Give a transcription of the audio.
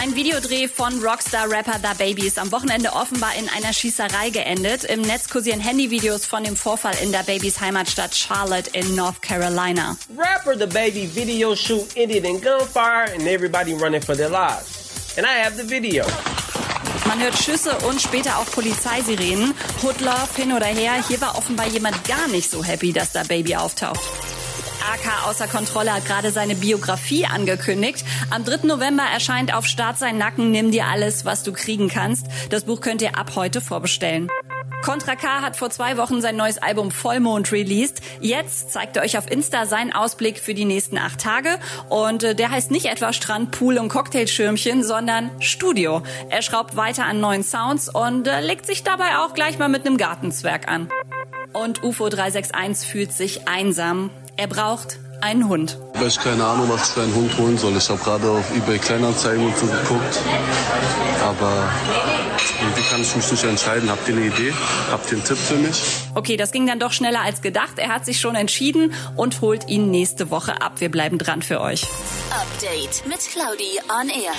Ein Videodreh von Rockstar-Rapper The Baby ist am Wochenende offenbar in einer Schießerei geendet. Im Netz kursieren Handyvideos von dem Vorfall in The Babys Heimatstadt Charlotte in North Carolina. Rapper The Baby video shoot ended in gunfire and everybody running for their lives. And I have the video. Man hört Schüsse und später auch Polizeisirenen. Hoodlove hin oder her, hier war offenbar jemand gar nicht so happy, dass da Baby auftaucht. AK außer Kontrolle hat gerade seine Biografie angekündigt. Am 3. November erscheint auf Start sein Nacken Nimm dir alles, was du kriegen kannst. Das Buch könnt ihr ab heute vorbestellen. Contra K hat vor zwei Wochen sein neues Album Vollmond released. Jetzt zeigt er euch auf Insta seinen Ausblick für die nächsten acht Tage. Und äh, der heißt nicht etwa Strand, Pool und Cocktailschirmchen, sondern Studio. Er schraubt weiter an neuen Sounds und äh, legt sich dabei auch gleich mal mit einem Gartenzwerg an. Und UFO 361 fühlt sich einsam. Er braucht einen Hund. Ich keine Ahnung, was ich für einen Hund holen soll. Ich habe gerade auf eBay Kleinanzeigen und so geguckt. Aber irgendwie kann ich mich nicht entscheiden. Habt ihr eine Idee? Habt ihr einen Tipp für mich? Okay, das ging dann doch schneller als gedacht. Er hat sich schon entschieden und holt ihn nächste Woche ab. Wir bleiben dran für euch. Update mit Claudi on Air.